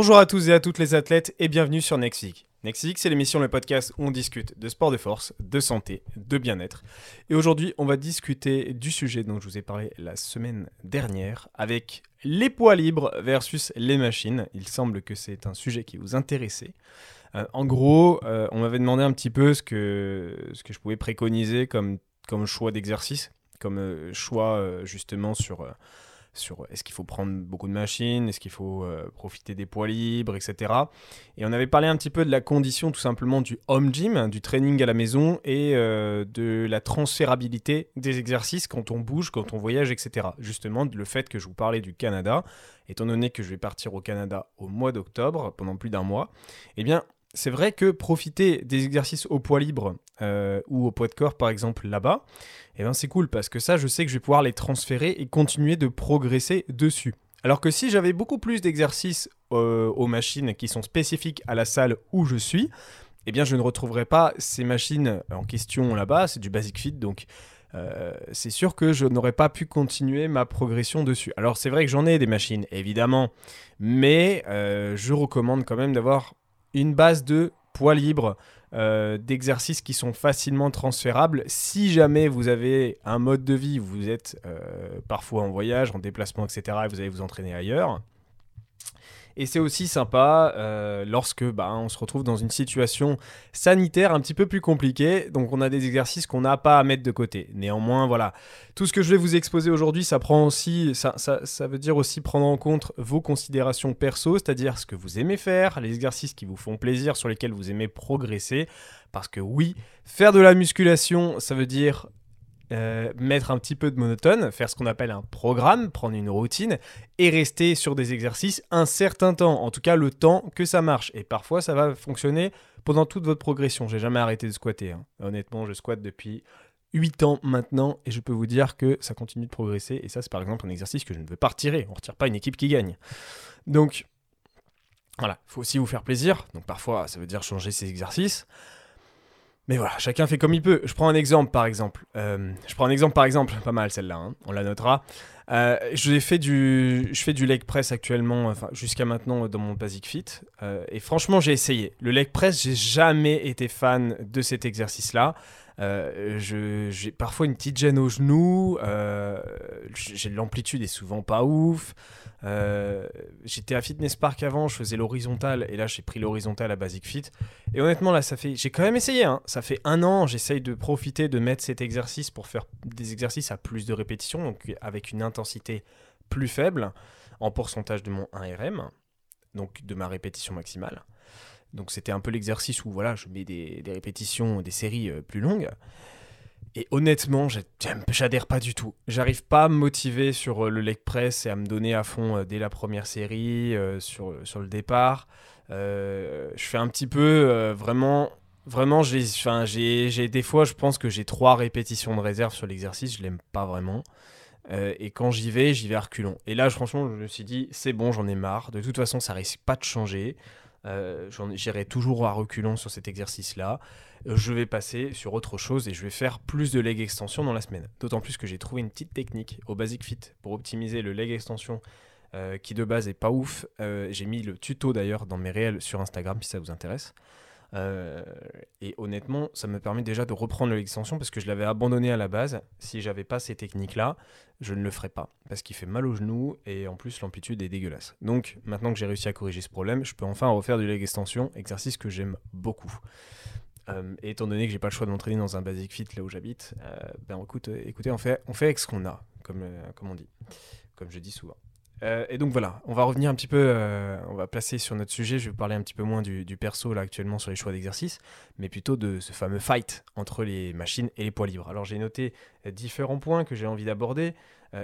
Bonjour à tous et à toutes les athlètes et bienvenue sur Nextphysique. Nextphysique, c'est l'émission, le podcast où on discute de sport de force, de santé, de bien-être. Et aujourd'hui, on va discuter du sujet dont je vous ai parlé la semaine dernière avec les poids libres versus les machines. Il semble que c'est un sujet qui vous intéressait. Euh, en gros, euh, on m'avait demandé un petit peu ce que, je pouvais préconiser comme, comme choix d'exercice, comme euh, choix justement sur sur est-ce qu'il faut prendre beaucoup de machines, est-ce qu'il faut euh, profiter des poids libres, etc. Et on avait parlé un petit peu de la condition tout simplement du home gym, hein, du training à la maison et euh, de la transférabilité des exercices quand on bouge, quand on voyage, etc. Justement, le fait que je vous parlais du Canada, étant donné que je vais partir au Canada au mois d'octobre, pendant plus d'un mois, eh bien, c'est vrai que profiter des exercices au poids libre euh, ou au poids de corps, par exemple, là-bas, eh ben c'est cool parce que ça, je sais que je vais pouvoir les transférer et continuer de progresser dessus. Alors que si j'avais beaucoup plus d'exercices euh, aux machines qui sont spécifiques à la salle où je suis, eh bien, je ne retrouverai pas ces machines en question là-bas. C'est du basic fit, donc euh, c'est sûr que je n'aurais pas pu continuer ma progression dessus. Alors c'est vrai que j'en ai des machines, évidemment, mais je recommande quand même d'avoir une base de poids libre, euh, d'exercices qui sont facilement transférables. Si jamais vous avez un mode de vie, vous êtes euh, parfois en voyage, en déplacement, etc., et vous allez vous entraîner ailleurs, et c'est aussi sympa euh, lorsque bah, on se retrouve dans une situation sanitaire un petit peu plus compliquée. Donc on a des exercices qu'on n'a pas à mettre de côté. Néanmoins, voilà. Tout ce que je vais vous exposer aujourd'hui, ça prend aussi, ça, ça, veut dire aussi prendre en compte vos considérations perso, c'est-à-dire ce que vous aimez faire, les exercices qui vous font plaisir, sur lesquels vous aimez progresser. Parce que oui, faire de la musculation, ça veut dire euh, mettre un petit peu de monotone, faire ce qu'on appelle un programme, prendre une routine et rester sur des exercices un certain temps, en tout cas le temps que ça marche. Et parfois ça va fonctionner pendant toute votre progression. J'ai jamais arrêté de squatter. Hein. Honnêtement, je squatte depuis 8 ans maintenant et je peux vous dire que ça continue de progresser. Et ça, c'est par exemple un exercice que je ne veux pas retirer. On ne retire pas une équipe qui gagne. Donc voilà, il faut aussi vous faire plaisir. Donc parfois, ça veut dire changer ses exercices. Mais voilà, chacun fait comme il peut. Je prends un exemple par exemple. Euh, je prends un exemple par exemple, pas mal celle-là, hein. on la notera. Euh, je fais du, je fais du leg press actuellement, jusqu'à maintenant dans mon Basic Fit. Euh, et franchement, j'ai essayé. Le leg press, j'ai jamais été fan de cet exercice-là. Euh, j'ai parfois une petite gêne au genou. Euh, j'ai l'amplitude est souvent pas ouf. Euh, j'étais à Fitness Park avant, je faisais l'horizontal et là j'ai pris l'horizontal à Basic Fit. Et honnêtement là ça fait, j'ai quand même essayé. Hein. Ça fait un an, j'essaye de profiter de mettre cet exercice pour faire des exercices à plus de répétitions, donc avec une intensité plus faible en pourcentage de mon 1RM, donc de ma répétition maximale. Donc c'était un peu l'exercice où voilà, je mets des, répétitions, des séries euh, plus longues. Et honnêtement, j'adhère pas du tout. J'arrive pas à me motiver sur euh, le leg press et à me donner à fond euh, dès la première série, sur, sur le départ. je fais un petit peu vraiment. Vraiment, j'ai des fois, je pense que j'ai trois répétitions de réserve sur l'exercice. Je l'aime pas vraiment. et quand j'y vais, j'y vais à reculons. Et là, franchement, je me suis dit, c'est bon, j'en ai marre. De toute façon, ça risque pas de changer. Euh, j'irai toujours à reculons sur cet exercice-là. Euh, je vais passer sur autre chose et je vais faire plus de leg extension dans la semaine. D'autant plus que j'ai trouvé une petite technique au Basic Fit pour optimiser le leg extension euh, qui de base est pas ouf. j'ai mis le tuto d'ailleurs dans mes réels sur Instagram si ça vous intéresse. Euh, et honnêtement, ça me permet déjà de reprendre l'extension parce que je l'avais abandonné à la base. Si j'avais pas ces techniques-là, je ne le ferais pas parce qu'il fait mal au genou et en plus l'amplitude est dégueulasse. Donc maintenant que j'ai réussi à corriger ce problème, je peux enfin refaire du leg extension, exercice que j'aime beaucoup. Euh, et étant donné que j'ai pas le choix de m'entraîner dans un basic fit là où j'habite, euh, ben écoute, écoutez, on fait, on fait avec ce qu'on a, comme, comme on dit, comme je dis souvent. Euh, et donc voilà, on va revenir un petit peu, euh, on va placer sur notre sujet, je vais vous parler un petit peu moins du, perso là actuellement sur les choix d'exercice, mais plutôt de ce fameux fight entre les machines et les poids libres. Alors j'ai noté euh, différents points que j'ai envie d'aborder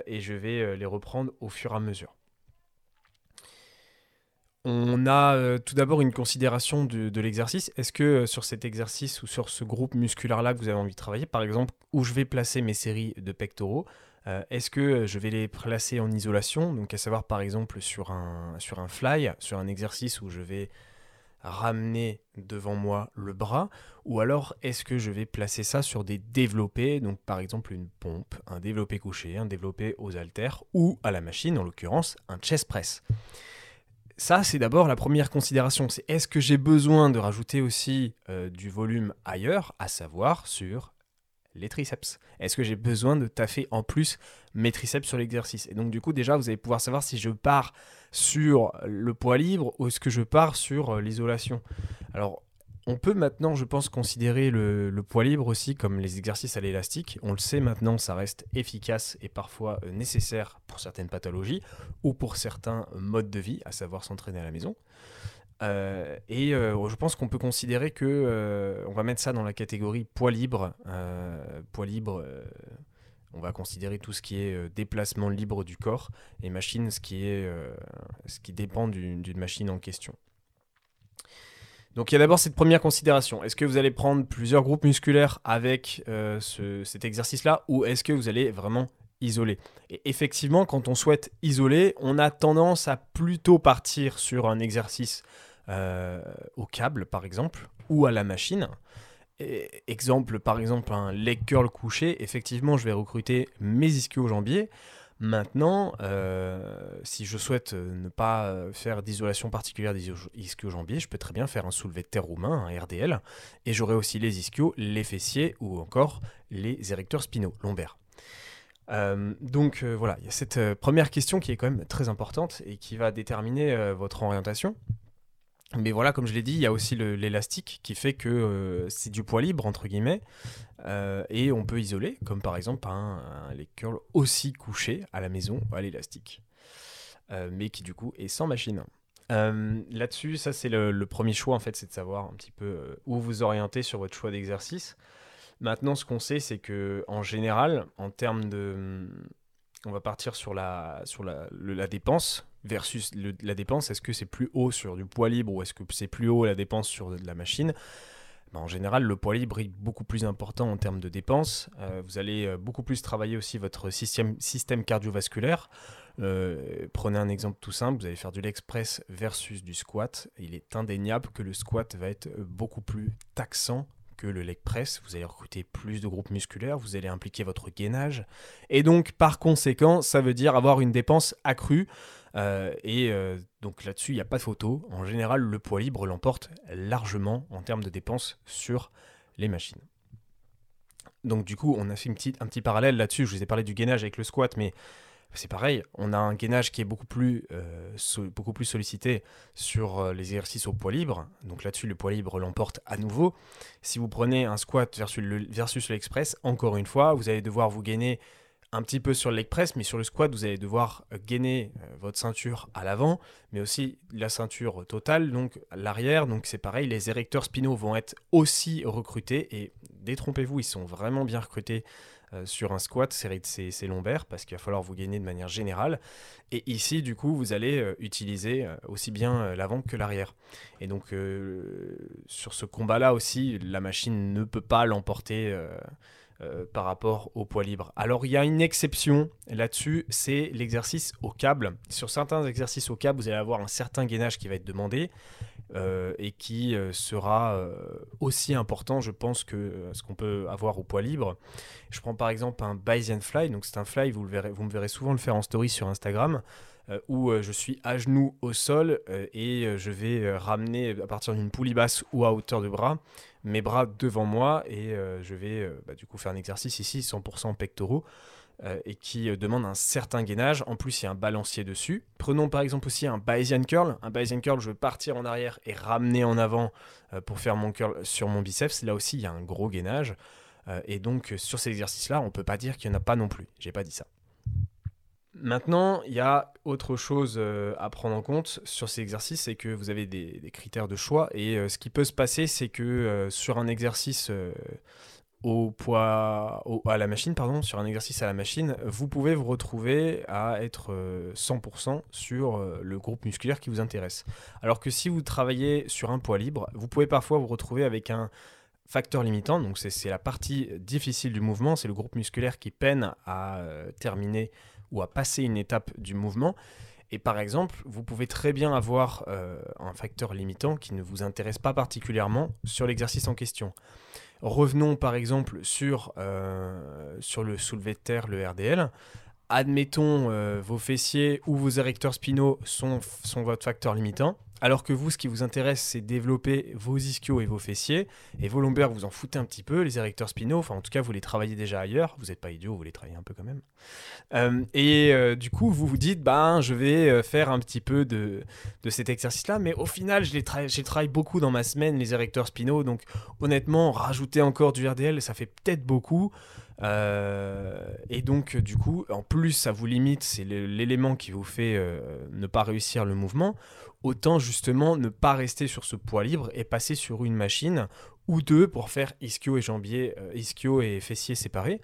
et je vais les reprendre au fur et à mesure. On a tout d'abord une considération de, de l'exercice. Est-ce que sur cet exercice ou sur ce groupe musculaire-là que vous avez envie de travailler, par exemple, où je vais placer mes séries de pectoraux, euh, est-ce que je vais les placer en isolation? Donc à savoir par exemple sur un, sur un fly, sur un exercice où je vais ramener devant moi le bras ou alors est-ce que je vais placer ça sur des développés? Donc par exemple une pompe, un développé couché, un développé aux haltères ou à la machine en l'occurrence un chest press. Ça, c'est d'abord la première considération. C'est est-ce que j'ai besoin de rajouter aussi euh, du volume ailleurs, à savoir sur les triceps Est-ce que j'ai besoin de taffer en plus mes triceps sur l'exercice? Et donc, du coup, déjà, vous allez pouvoir savoir si je pars sur le poids libre ou est-ce que je pars sur euh, l'isolation. Alors, on peut maintenant, je pense, considérer le, poids libre aussi comme les exercices à l'élastique. On le sait maintenant, ça reste efficace et parfois euh, nécessaire pour certaines pathologies ou pour certains modes de vie, à savoir s'entraîner à la maison. Euh, et euh, je pense qu'on peut considérer que on va mettre ça dans la catégorie poids libre. poids libre, on va considérer tout ce qui est déplacement libre du corps et machine, ce qui est ce qui dépend d'une machine en question. Donc il y a d'abord cette première considération. Est-ce que vous allez prendre plusieurs groupes musculaires avec euh, cet exercice-là ou est-ce que vous allez vraiment isoler Et effectivement, quand on souhaite isoler, on a tendance à plutôt partir sur un exercice euh, au câble, par exemple, ou à la machine. exemple, par exemple, un leg curl couché. Effectivement, je vais recruter mes ischio-jambiers. Maintenant, euh, si je souhaite euh, ne pas faire d'isolation particulière des ischio-jambiers, je peux très bien faire un soulevé de terre roumain, un RDL, et j'aurai aussi les ischios, les fessiers ou encore les érecteurs spinaux, lombaires. Donc voilà, il y a cette première question qui est quand même très importante et qui va déterminer votre orientation. Mais voilà, comme je l'ai dit, il y a aussi l'élastique qui fait que euh, c'est du poids libre, entre guillemets, euh, et on peut isoler, comme par exemple un, les curls aussi couchés à la maison à l'élastique, euh, mais qui du coup est sans machine. Là-dessus, ça c'est le, le, premier choix en fait, c'est de savoir un petit peu où vous orienter sur votre choix d'exercice. Maintenant, ce qu'on sait, c'est que en général, en termes de, on va partir sur la, sur la, dépense versus la dépense, est-ce que c'est plus haut sur du poids libre ou est-ce que c'est plus haut la dépense sur de la machine? Ben, En général, le poids libre est beaucoup plus important en termes de dépenses. Euh, vous allez euh, beaucoup plus travailler aussi votre système, cardiovasculaire. Euh, prenez un exemple tout simple, vous allez faire du leg press versus du squat. Il est indéniable que le squat va être beaucoup plus taxant que le leg press, vous allez recruter plus de groupes musculaires, vous allez impliquer votre gainage, et donc par conséquent, ça veut dire avoir une dépense accrue. Euh, et euh, donc là-dessus, il n'y a pas de photo. En général, le poids libre l'emporte largement en termes de dépenses sur les machines. Donc du coup, on a fait un petit parallèle là-dessus. Je vous ai parlé du gainage avec le squat, mais c'est pareil. On a un gainage qui est beaucoup plus, euh, sollicité sur les exercices au poids libre. Donc là-dessus, le poids libre l'emporte à nouveau. Si vous prenez un squat versus le, versus l'express, encore une fois, vous allez devoir vous gainer un petit peu sur le leg press, mais sur le squat, vous allez devoir euh, gainer euh, votre ceinture à l'avant, mais aussi la ceinture totale, donc l'arrière. Donc c'est pareil, les érecteurs spinaux vont être aussi recrutés et détrompez-vous, ils sont vraiment bien recrutés euh, sur un squat, c'est lombaires, parce qu'il va falloir vous gainer de manière générale. Et ici, du coup, vous allez utiliser aussi bien l'avant que l'arrière. Et donc, sur ce combat-là aussi, la machine ne peut pas l'emporter euh, par rapport au poids libre. Alors il y a une exception là-dessus, c'est l'exercice au câble. Sur certains exercices au câble, vous allez avoir un certain gainage qui va être demandé euh, et qui euh, sera aussi important, je pense, que ce qu'on peut avoir au poids libre. Je prends par exemple un Bayesian Fly, donc c'est un fly, vous, me verrez souvent le faire en story sur Instagram. où je suis à genoux au sol et je vais ramener à partir d'une poulie basse ou à hauteur de bras mes bras devant moi et euh, je vais euh, bah, du coup faire un exercice ici 100% pectoraux euh, et qui demande un certain gainage. En plus, il y a un balancier dessus. Prenons par exemple aussi un Bayesian curl. Un Bayesian curl, je vais partir en arrière et ramener en avant pour faire mon curl sur mon biceps. Là aussi, il y a un gros gainage. et donc, sur ces exercices-là, on ne peut pas dire qu'il n'y en a pas non plus. J'ai pas dit ça. Maintenant, il y a autre chose euh, à prendre en compte sur ces exercices, c'est que vous avez des, critères de choix. Et euh, ce qui peut se passer, c'est que euh, sur un exercice au poids, à la machine, pardon, sur un exercice à la machine, vous pouvez vous retrouver à être 100% sur le groupe musculaire qui vous intéresse. Alors que si vous travaillez sur un poids libre, vous pouvez parfois vous retrouver avec un facteur limitant. Donc c'est la partie difficile du mouvement, c'est le groupe musculaire qui peine à terminer ou à passer une étape du mouvement. Et par exemple, vous pouvez très bien avoir euh, un facteur limitant qui ne vous intéresse pas particulièrement sur l'exercice en question. Revenons par exemple sur, euh, sur le soulevé de terre, le RDL. admettons, euh, vos fessiers ou vos érecteurs spinaux sont, sont votre facteur limitant, alors que vous, ce qui vous intéresse, c'est développer vos ischios et vos fessiers, et vos lombaires, vous en foutez un petit peu, les érecteurs spinaux, enfin en tout cas, vous les travaillez déjà ailleurs, vous n'êtes pas idiot, vous les travaillez un peu quand même. Euh, et euh, du coup, vous vous dites, ben, je vais faire un petit peu de, cet exercice-là, mais au final, je les, je travaille beaucoup dans ma semaine, les érecteurs spinaux, donc honnêtement, rajouter encore du RDL, ça fait peut-être beaucoup. Euh, et donc, du coup, en plus, ça vous limite, c'est l'élément qui vous fait euh, ne pas réussir le mouvement. Autant justement ne pas rester sur ce poids libre et passer sur une machine ou deux pour faire ischio et jambier, euh, ischio et fessier séparés.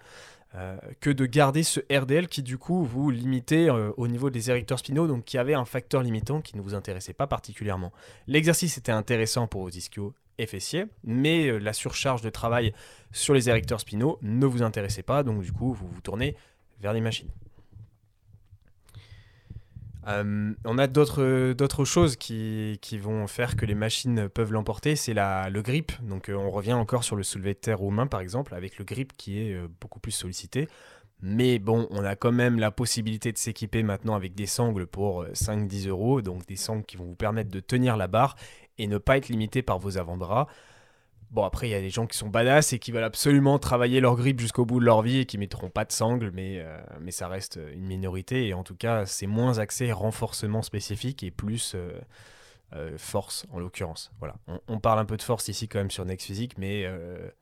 que de garder ce RDL qui du coup vous limitait au niveau des érecteurs spinaux, donc qui avait un facteur limitant qui ne vous intéressait pas particulièrement. L'exercice était intéressant pour vos ischios et mais la surcharge de travail sur les érecteurs spinaux ne vous intéressez pas, donc du coup vous vous tournez vers les machines. Euh, on a d'autres choses qui, vont faire que les machines peuvent l'emporter, c'est le grip. Donc euh, on revient encore sur le soulevé de terre roumain par exemple, avec le grip qui est euh, beaucoup plus sollicité. Mais bon, on a quand même la possibilité de s'équiper maintenant avec des sangles pour 5-10 euros, donc des sangles qui vont vous permettre de tenir la barre et ne pas être limité par vos avant-bras. Bon, après, il y a des gens qui sont badass et qui veulent absolument travailler leur grip jusqu'au bout de leur vie et qui mettront pas de sangle, mais, euh, mais ça reste une minorité. Et en tout cas, c'est moins axé renforcement spécifique et plus euh, euh, force, en l'occurrence. Voilà. On, parle un peu de force ici quand même sur Next Physique, mais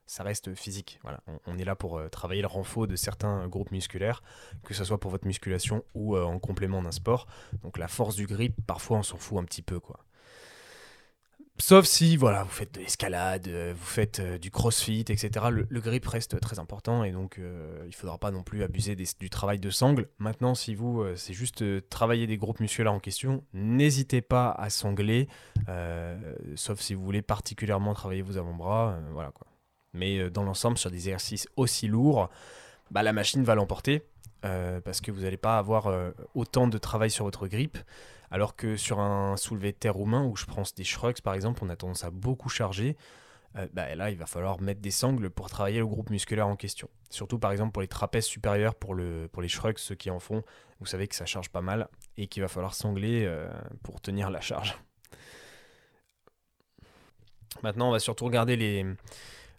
ça reste physique. On, est là pour travailler le renfort de certains groupes musculaires, que ce soit pour votre musculation ou en complément d'un sport. Donc la force du grip, parfois on s'en fout un petit peu, quoi. Sauf si voilà, vous faites de l'escalade, euh, vous faites euh, du crossfit, etc. Le, grip reste très important et donc euh, il ne faudra pas non plus abuser du travail de sangle. Maintenant, si vous, c'est juste travailler des groupes musculaires en question, n'hésitez pas à sangler, sauf si vous voulez particulièrement travailler vos avant-bras. voilà quoi. Mais dans l'ensemble, sur des exercices aussi lourds, bah, la machine va l'emporter parce que vous n'allez pas avoir autant de travail sur votre grip. Alors que sur un soulevé de terre roumain, où je prends des shrugs par exemple, on a tendance à beaucoup charger. Euh, bah, là, il va falloir mettre des sangles pour travailler le groupe musculaire en question. Surtout par exemple pour les trapèzes supérieurs, pour, le, pour les shrugs, ceux qui en font, vous savez que ça charge pas mal et qu'il va falloir sangler euh, pour tenir la charge. Maintenant, on va surtout regarder les,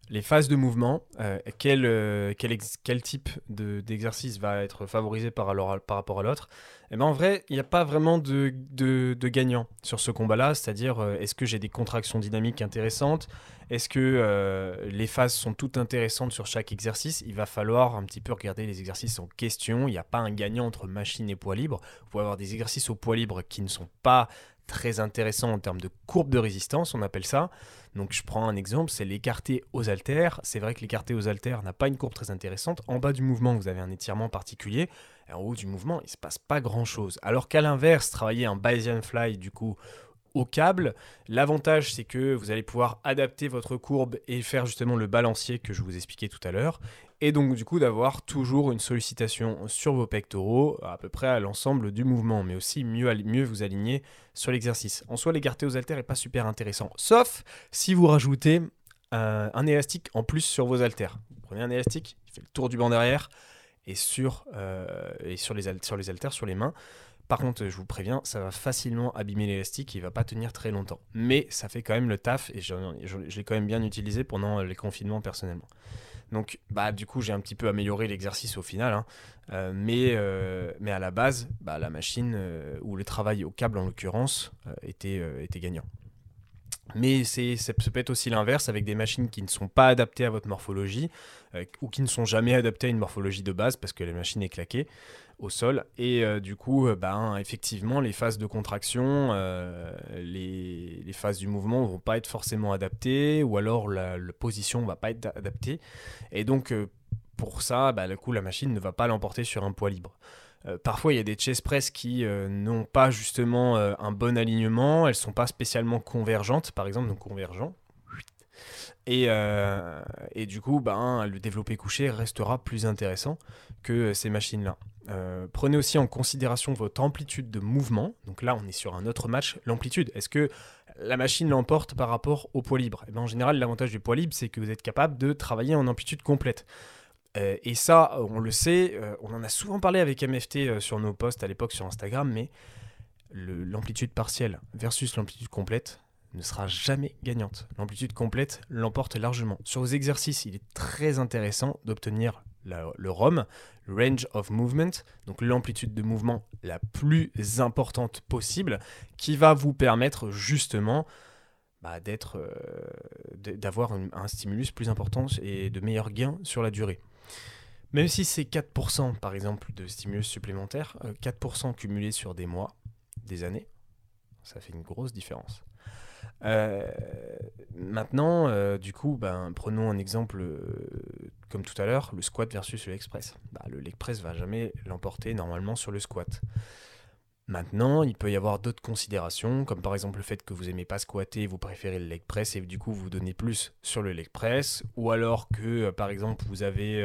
les phases de mouvement, euh, quel, euh, quel, type d'exercice va être favorisé par, par rapport à l'autre, eh ben en vrai, il n'y a pas vraiment de, de, gagnant sur ce combat-là, c'est-à-dire euh, est-ce que j'ai des contractions dynamiques intéressantes, est-ce que les phases sont toutes intéressantes sur chaque exercice, il va falloir un petit peu regarder les exercices en question, il n'y a pas un gagnant entre machine et poids libre, vous pouvez avoir des exercices au poids libre qui ne sont pas très intéressants en termes de courbe de résistance, on appelle ça, donc je prends un exemple, c'est l'écarté aux haltères. C'est vrai que l'écarté aux haltères n'a pas une courbe très intéressante. En bas du mouvement, vous avez un étirement particulier. En haut du mouvement, il ne se passe pas grand-chose. Alors qu'à l'inverse, travailler un Bayesian Fly, du coup, au câble. L'avantage, c'est que vous allez pouvoir adapter votre courbe et faire justement le balancier que je vous expliquais tout à l'heure et donc du coup d'avoir toujours une sollicitation sur vos pectoraux à peu près à l'ensemble du mouvement, mais aussi mieux, mieux vous aligner sur l'exercice. En soi, l'écarté aux haltères n'est pas super intéressant, sauf si vous rajoutez euh, un élastique en plus sur vos haltères. Vous prenez un élastique, il fait le tour du banc derrière, et sur, euh, et les, sur sur les mains. Par contre, je vous préviens, ça va facilement abîmer l'élastique, il va pas tenir très longtemps. Mais ça fait quand même le taf, et je, l'ai quand même bien utilisé pendant les confinements personnellement. Donc, bah, du coup, j'ai un petit peu amélioré l'exercice au final. Hein. Euh, mais, euh, mais à la base, bah, la machine, euh, ou le travail au câble en l'occurrence, était, gagnant. Mais ça peut être aussi l'inverse avec des machines qui ne sont pas adaptées à votre morphologie ou qui ne sont jamais adaptées à une morphologie de base parce que la machine est claquée au sol. Et euh, du coup, euh, ben, effectivement, les phases de contraction, euh, les, phases du mouvement vont pas être forcément adaptées, ou alors la, position va pas être adaptée. Et donc, pour ça, bah, coup, la machine ne va pas l'emporter sur un poids libre. parfois, il y a des chest press qui n'ont pas justement un bon alignement, elles sont pas spécialement convergentes, par exemple, donc convergents. Et, et, du coup, ben, le développé couché restera plus intéressant que ces machines-là. Euh, prenez aussi en considération votre amplitude de mouvement. Donc là, on est sur un autre match. L'amplitude, est-ce que la machine l'emporte par rapport au poids libre? Eh bien, En général, l'avantage du poids libre, c'est que vous êtes capable de travailler en amplitude complète. et ça, on le sait, on en a souvent parlé avec MFT sur nos posts à l'époque sur Instagram, mais l'amplitude partielle versus l'amplitude complète ne sera jamais gagnante. L'amplitude complète l'emporte largement. Sur vos exercices, il est très intéressant d'obtenir le ROM, Range of Movement, donc l'amplitude de mouvement la plus importante possible, qui va vous permettre justement bah, d'être, euh, d'avoir un, stimulus plus important et de meilleurs gains sur la durée. Même si c'est 4% par exemple de stimulus supplémentaire, 4% euh, cumulé sur des mois, des années, ça fait une grosse différence. Euh, maintenant, euh, du coup, ben, prenons un exemple euh, comme tout à l'heure, le squat versus le leg press. Bah, le leg press va jamais l'emporter normalement sur le squat. Maintenant, il peut y avoir d'autres considérations, comme par exemple le fait que vous aimez pas squatter, vous préférez le leg press et du coup vous donnez plus sur le leg press, ou alors que par exemple vous avez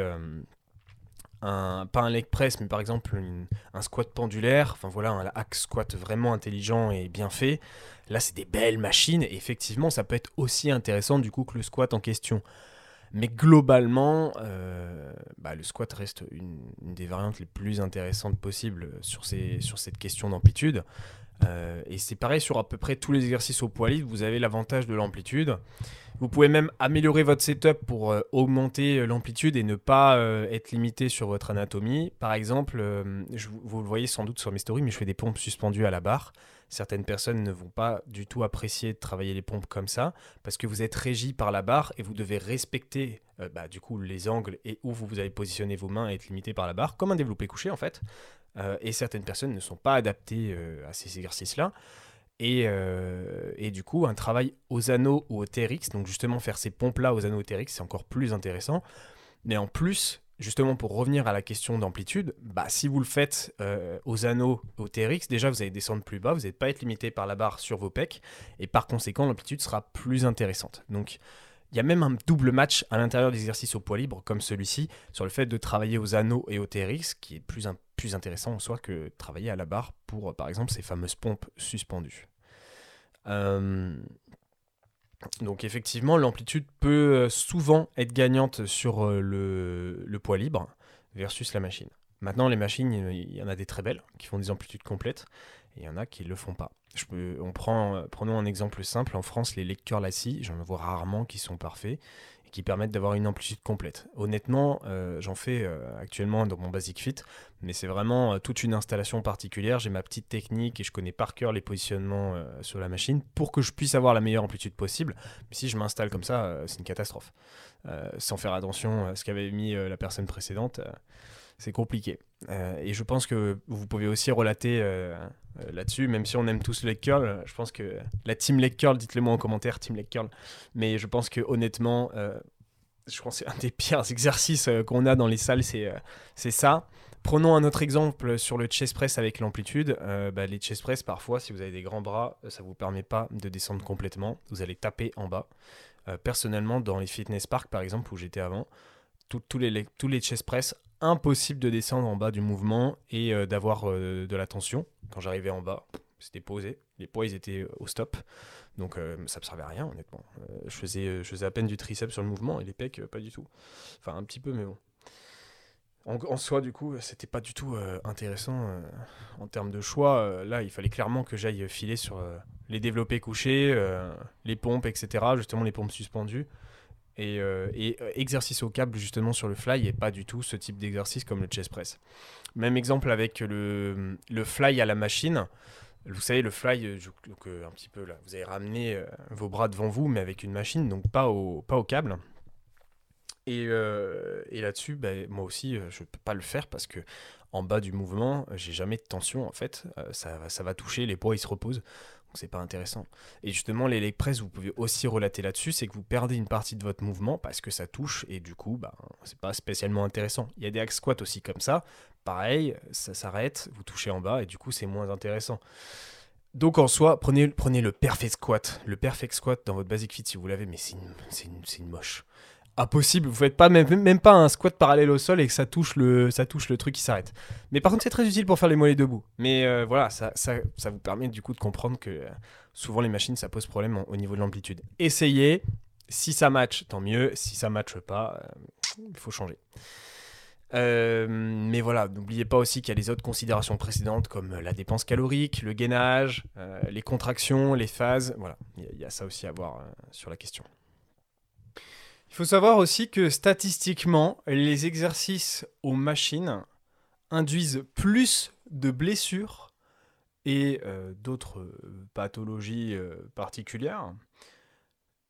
pas un leg press, mais par exemple un squat pendulaire, enfin voilà, un hack squat vraiment intelligent et bien fait. Là, c'est des belles machines et effectivement, ça peut être aussi intéressant du coup que le squat en question. Mais globalement, euh, bah, le squat reste une, des variantes les plus intéressantes possibles sur, ces, sur cette question d'amplitude. Euh, et c'est pareil sur à peu près tous les exercices au poids libre, vous avez l'avantage de l'amplitude. Vous pouvez même améliorer votre setup pour euh, augmenter l'amplitude et ne pas être limité sur votre anatomie. Par exemple, vous le voyez sans doute sur mes stories, mais je fais des pompes suspendues à la barre. Certaines personnes ne vont pas du tout apprécier de travailler les pompes comme ça parce que vous êtes régi par la barre et vous devez respecter euh, bah, du coup les angles et où vous, avez positionné vos mains et être limité par la barre, comme un développé couché en fait. Euh, et certaines personnes ne sont pas adaptées euh, à ces exercices-là. Et, et, du coup, un travail aux anneaux ou au TRX, donc justement faire ces pompes-là aux anneaux au TRX, c'est encore plus intéressant. Mais en plus, justement pour revenir à la question d'amplitude, bah, si vous le faites euh, aux anneaux, au TRX, déjà vous allez descendre plus bas, vous n'allez pas être limité par la barre sur vos pecs, et par conséquent l'amplitude sera plus intéressante. Donc il y a même un double match à l'intérieur des exercices au poids libre, comme celui-ci, sur le fait de travailler aux anneaux et au TRX, qui est plus, intéressant en soi que travailler à la barre pour, par exemple, ces fameuses pompes suspendues. Euh, donc effectivement, l'amplitude peut euh, souvent être gagnante sur euh, le, poids libre versus la machine. Maintenant, les machines, il y en a des très belles qui font des amplitudes complètes et il y en a qui ne le font pas. On prend, euh, prenons un exemple simple. En France, les lecteurs lassis, j'en vois rarement qui sont parfaits qui permettent d'avoir une amplitude complète. Honnêtement, euh, j'en fais euh, actuellement dans mon Basic Fit, mais c'est vraiment euh, toute une installation particulière. J'ai ma petite technique et je connais par cœur les positionnements sur la machine pour que je puisse avoir la meilleure amplitude possible. Mais si je m'installe comme ça, c'est une catastrophe. sans faire attention à ce qu'avait mis la personne précédente c'est compliqué. Euh, et je pense que vous pouvez aussi relater euh, euh, là-dessus, même si on aime tous le curl. Je pense que la team leg curl, dites-le moi en commentaire, team leg curl. Mais je pense que honnêtement, je pense que c'est un des pires exercices qu'on a dans les salles, c'est c'est ça. Prenons un autre exemple sur le chest press avec l'amplitude. Bah, les chest press, parfois, si vous avez des grands bras, ça ne vous permet pas de descendre complètement. Vous allez taper en bas. personnellement, dans les fitness parks, par exemple, où j'étais avant, tous les, tous les chest press, impossible de descendre en bas du mouvement et euh, d'avoir euh, de la tension. Quand j'arrivais en bas, c'était posé, les poids ils étaient au stop, donc euh, ça ne servait à rien honnêtement. je, faisais, à peine du triceps sur le mouvement et les pecs pas du tout. Enfin un petit peu mais bon. En, soi du coup c'était pas du tout intéressant en termes de choix. là il fallait clairement que j'aille filer sur les développés couchés, les pompes etc. Justement les pompes suspendues. Et, euh, euh, exercice au câble justement sur le fly et pas du tout ce type d'exercice comme le chest press. Même exemple avec le, fly à la machine. Vous savez, le fly, euh, un petit peu là, vous avez ramené vos bras devant vous, mais avec une machine, donc pas au, pas câble. Et, et là-dessus, ben, moi aussi, je ne peux pas le faire parce que en bas du mouvement, j'ai jamais de tension en fait. ça, ça va toucher, les poids ils se reposent c'est pas intéressant. Et justement, les leg press, vous pouvez aussi relater là-dessus, c'est que vous perdez une partie de votre mouvement parce que ça touche et du coup, bah, c'est pas spécialement intéressant. Il y a des axe squats aussi comme ça, pareil, ça s'arrête, vous touchez en bas et du coup, c'est moins intéressant. Donc en soi, prenez, le perfect squat. Le perfect squat dans votre basic fit si vous l'avez, mais c'est une, une, moche impossible. Vous faites pas même, pas un squat parallèle au sol et que ça touche le, ça touche le truc qui s'arrête. Mais par contre, c'est très utile pour faire les mollets debout. Mais euh, voilà, ça, ça, ça, vous permet du coup de comprendre que euh, souvent les machines, ça pose problème au niveau de l'amplitude. Essayez. Si ça match, tant mieux. Si ça matche pas, euh, il faut changer. mais voilà, n'oubliez pas aussi qu'il y a les autres considérations précédentes comme la dépense calorique, le gainage, les contractions, les phases. Voilà, il y, a ça aussi à voir sur la question. Il faut savoir aussi que statistiquement, les exercices aux machines induisent plus de blessures et euh, d'autres euh, pathologies euh, particulières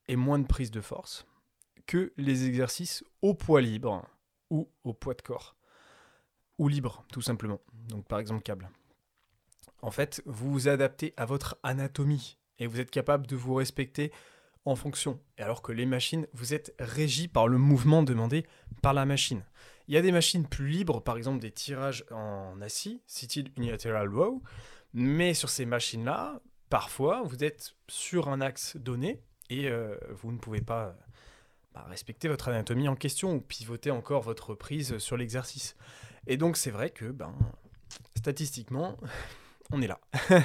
et moins de prise de force que les exercices au poids libre ou au poids de corps ou libre tout simplement. Donc par exemple câble. En fait, vous vous adaptez à votre anatomie et vous êtes capable de vous respecter en fonction. Et alors que les machines, vous êtes régi par le mouvement demandé par la machine. Il y a des machines plus libres, par exemple des tirages en assis, seated unilateral row, mais sur ces machines-là, parfois, vous êtes sur un axe donné et euh, vous ne pouvez pas bah, respecter votre anatomie en question ou pivoter encore votre prise sur l'exercice. Et donc c'est vrai que, ben, statistiquement, on est là.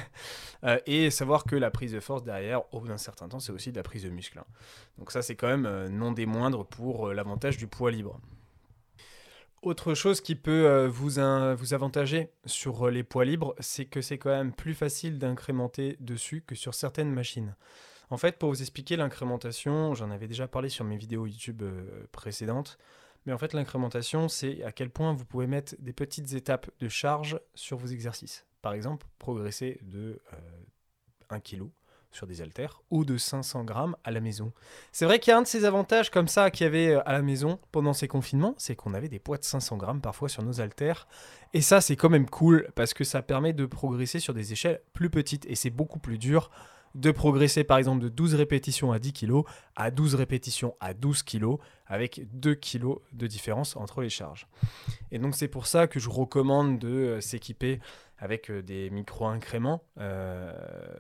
Euh, et savoir que la prise de force derrière, au bout d'un certain temps, c'est aussi de la prise de muscle. Hein. Donc ça, c'est quand même euh, non des moindres pour l'avantage du poids libre. Autre chose qui peut euh, vous, avantager sur euh, les poids libres, c'est que c'est quand même plus facile d'incrémenter dessus que sur certaines machines. En fait, pour vous expliquer l'incrémentation, j'en avais déjà parlé sur mes vidéos YouTube euh, précédentes, mais en fait l'incrémentation, c'est à quel point vous pouvez mettre des petites étapes de charge sur vos exercices. Par exemple, progresser de 1 kg sur des haltères ou de 500 grammes à la maison. C'est vrai qu'il y a un de ces avantages comme ça qu'il y avait euh, à la maison pendant ces confinements, c'est qu'on avait des poids de 500 grammes parfois sur nos haltères. Et ça, c'est quand même cool parce que ça permet de progresser sur des échelles plus petites et c'est beaucoup plus dur de progresser par exemple de 12 répétitions à 10 kg à 12 répétitions à 12 kg avec 2 kg de différence entre les charges. Et donc c'est pour ça que je recommande de euh, s'équiper avec euh, des micro-incréments.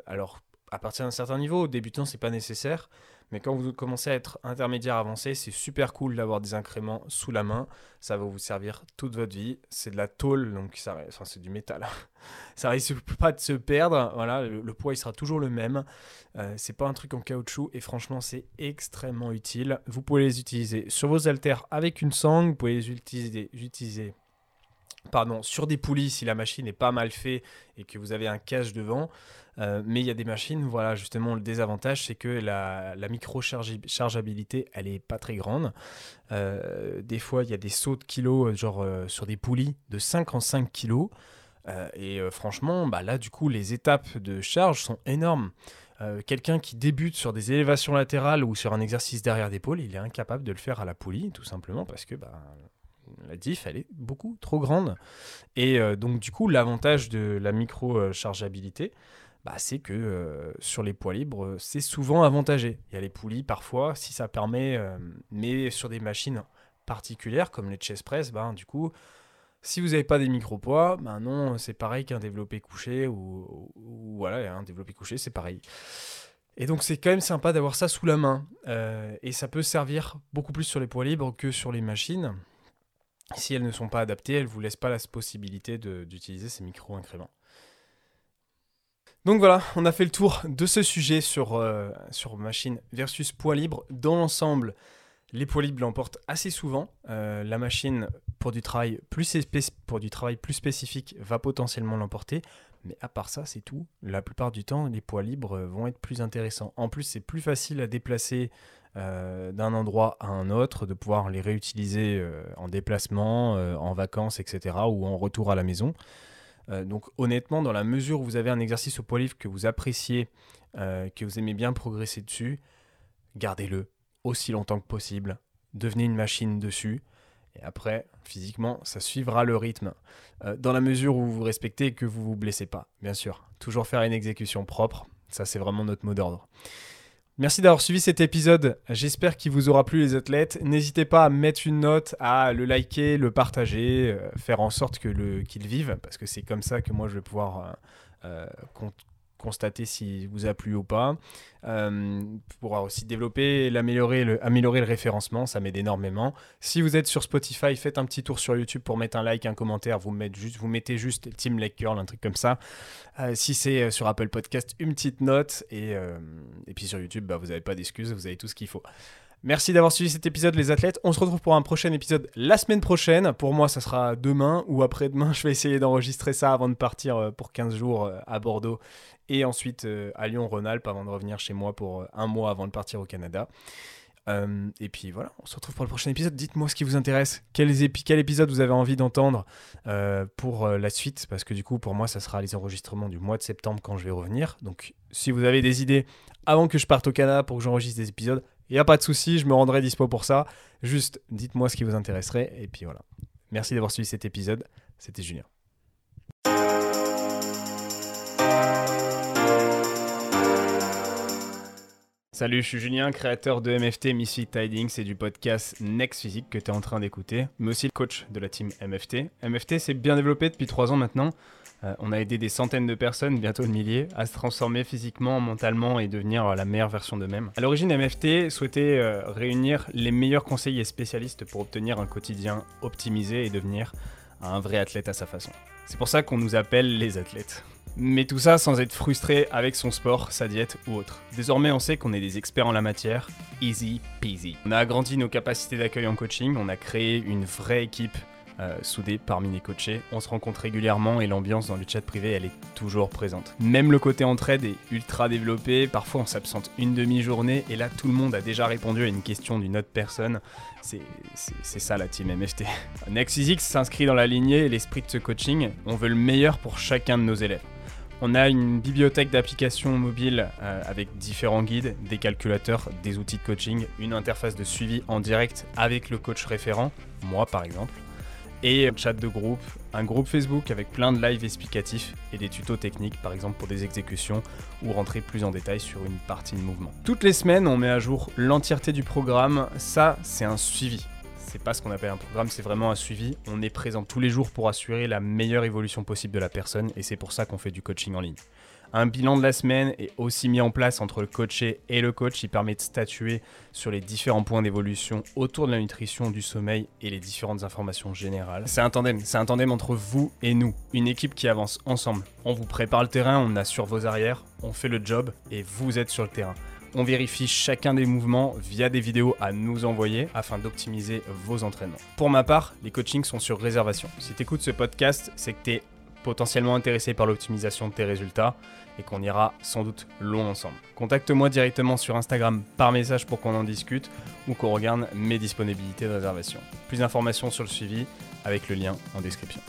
alors à partir d'un certain niveau, débutant, c'est pas nécessaire. Mais quand vous commencez à être intermédiaire avancé, c'est super cool d'avoir des incréments sous la main. Ça va vous servir toute votre vie. C'est de la tôle, donc ça, enfin, c'est du métal. ça risque pas de se perdre. Voilà, le, poids il sera toujours le même. Euh, c'est pas un truc en caoutchouc et franchement c'est extrêmement utile. Vous pouvez les utiliser sur vos haltères avec une sangle. Vous pouvez les utiliser, pardon, sur des poulies si la machine est pas mal faite et que vous avez un cache devant. Euh, mais il y a des machines, voilà, justement, le désavantage, c'est que la, micro-chargeabilité, elle est pas très grande. Euh, des fois, il y a des sauts de kilos, euh, genre sur des poulies de 5 en 5 kilos. et franchement, bah, là, du coup, les étapes de charge sont énormes. Quelqu'un qui débute sur des élévations latérales ou sur un exercice derrière d'épaule, il est incapable de le faire à la poulie, tout simplement parce que bah, la diff, elle est beaucoup trop grande. Et donc, du coup, l'avantage de la micro-chargeabilité, bah, c'est que euh, sur les poids libres, c'est souvent avantagé. Il y a les poulies parfois, si ça permet, euh, mais sur des machines particulières comme les chest press, ben, du coup, si vous n'avez pas des micro-poids, ben non, c'est pareil qu'un développé couché ou, voilà, un développé couché, c'est pareil. Et donc c'est quand même sympa d'avoir ça sous la main. Euh, et ça peut servir beaucoup plus sur les poids libres que sur les machines. Si elles ne sont pas adaptées, elles ne vous laissent pas la possibilité d'utiliser ces micro-incréments. Donc voilà, on a fait le tour de ce sujet sur, euh, sur machine versus poids libre. Dans l'ensemble, les poids libres l'emportent assez souvent. Euh, la machine, pour du, travail plus spécifique, va potentiellement l'emporter. Mais à part ça, c'est tout. La plupart du temps, les poids libres vont être plus intéressants. En plus, c'est plus facile à déplacer euh, d'un endroit à un autre, de pouvoir les réutiliser en déplacement, en vacances, etc. ou en retour à la maison. Euh, donc honnêtement, dans la mesure où vous avez un exercice au poids livre que vous appréciez, euh, que vous aimez bien progresser dessus, gardez-le aussi longtemps que possible. Devenez une machine dessus. Et après, physiquement, ça suivra le rythme. Euh, dans la mesure où vous respectez et que vous vous blessez pas, bien sûr. Toujours faire une exécution propre, ça c'est vraiment notre mot d'ordre. Merci d'avoir suivi cet épisode. J'espère qu'il vous aura plu les athlètes. N'hésitez pas à mettre une note, à le liker, le partager, euh, faire en sorte que qu'il vive, parce que c'est comme ça que moi je vais pouvoir euh, euh, constater si vous a plu ou pas. Euh, pourra aussi développer, l'améliorer, le, améliorer le référencement, ça m'aide énormément. Si vous êtes sur Spotify, faites un petit tour sur YouTube pour mettre un like, un commentaire, vous, mettez juste, vous mettez juste Team Lake Curl, un truc comme ça. Euh, si c'est euh, sur Apple Podcast, une petite note. Et, et puis sur YouTube, bah, vous n'avez pas d'excuses, vous avez tout ce qu'il faut. Merci d'avoir suivi cet épisode, les athlètes. On se retrouve pour un prochain épisode la semaine prochaine. Pour moi, ça sera demain ou après-demain. Je vais essayer d'enregistrer ça avant de partir euh, pour 15 jours euh, à Bordeaux et ensuite euh, à Lyon-Rhône-Alpes avant de revenir chez moi pour un mois avant de partir au Canada. et puis voilà, on se retrouve pour le prochain épisode. Dites-moi ce qui vous intéresse. Quel, quel épisode vous avez envie d'entendre pour la suite? Parce que du coup, pour moi, ça sera les enregistrements du mois de septembre quand je vais revenir. Donc, si vous avez des idées avant que je parte au Canada pour que j'enregistre des épisodes, il n'y a pas de souci, je me rendrai dispo pour ça. Juste dites-moi ce qui vous intéresserait. Et puis voilà. Merci d'avoir suivi cet épisode. C'était Julien. Salut, je suis Julien, créateur de MFT Missy Tidings et du podcast Next Physique que tu es en train d'écouter, mais aussi le coach de la team MFT. MFT s'est bien développé depuis trois ans maintenant. Euh, on a aidé des centaines de personnes, bientôt de milliers, à se transformer physiquement, mentalement et devenir la meilleure version d'eux-mêmes. À l'origine, MFT souhaitait euh, réunir les meilleurs conseillers spécialistes pour obtenir un quotidien optimisé et devenir un vrai athlète à sa façon. C'est pour ça qu'on nous appelle les athlètes. Mais tout ça sans être frustré avec son sport, sa diète ou autre. Désormais, on sait qu'on est des experts en la matière. Easy peasy. On a agrandi nos capacités d'accueil en coaching, on a créé une vraie équipe euh, soudés parmi les coachés. On se rencontre régulièrement et l'ambiance dans le chat privé, elle est toujours présente. Même le côté entraide est ultra développé. Parfois, on s'absente une demi-journée et là, tout le monde a déjà répondu à une question d'une autre personne. C'est ça la team MFT. Next Physics s'inscrit dans la lignée l'esprit de ce coaching. On veut le meilleur pour chacun de nos élèves. On a une bibliothèque d'applications mobiles euh, avec différents guides, des calculateurs, des outils de coaching, une interface de suivi en direct avec le coach référent, moi par exemple et un chat de groupe, un groupe Facebook avec plein de lives explicatifs et des tutos techniques, par exemple pour des exécutions ou rentrer plus en détail sur une partie de mouvement. Toutes les semaines, on met à jour l'entièreté du programme. Ça, c'est un suivi. C'est pas ce qu'on appelle un programme, c'est vraiment un suivi. On est présent tous les jours pour assurer la meilleure évolution possible de la personne et c'est pour ça qu'on fait du coaching en ligne. Un bilan de la semaine est aussi mis en place entre le coaché et le coach. Il permet de statuer sur les différents points d'évolution autour de la nutrition, du sommeil et les différentes informations générales. C'est un tandem, c'est un tandem entre vous et nous, une équipe qui avance ensemble. On vous prépare le terrain, on assure vos arrières, on fait le job et vous êtes sur le terrain. On vérifie chacun des mouvements via des vidéos à nous envoyer afin d'optimiser vos entraînements. Pour ma part, les coachings sont sur réservation. Si tu écoutes ce podcast, c'est que tu es potentiellement intéressé par l'optimisation de tes résultats et qu'on ira sans doute long ensemble. Contacte-moi directement sur Instagram par message pour qu'on en discute ou qu'on regarde mes disponibilités de réservation. Plus d'informations sur le suivi avec le lien en description.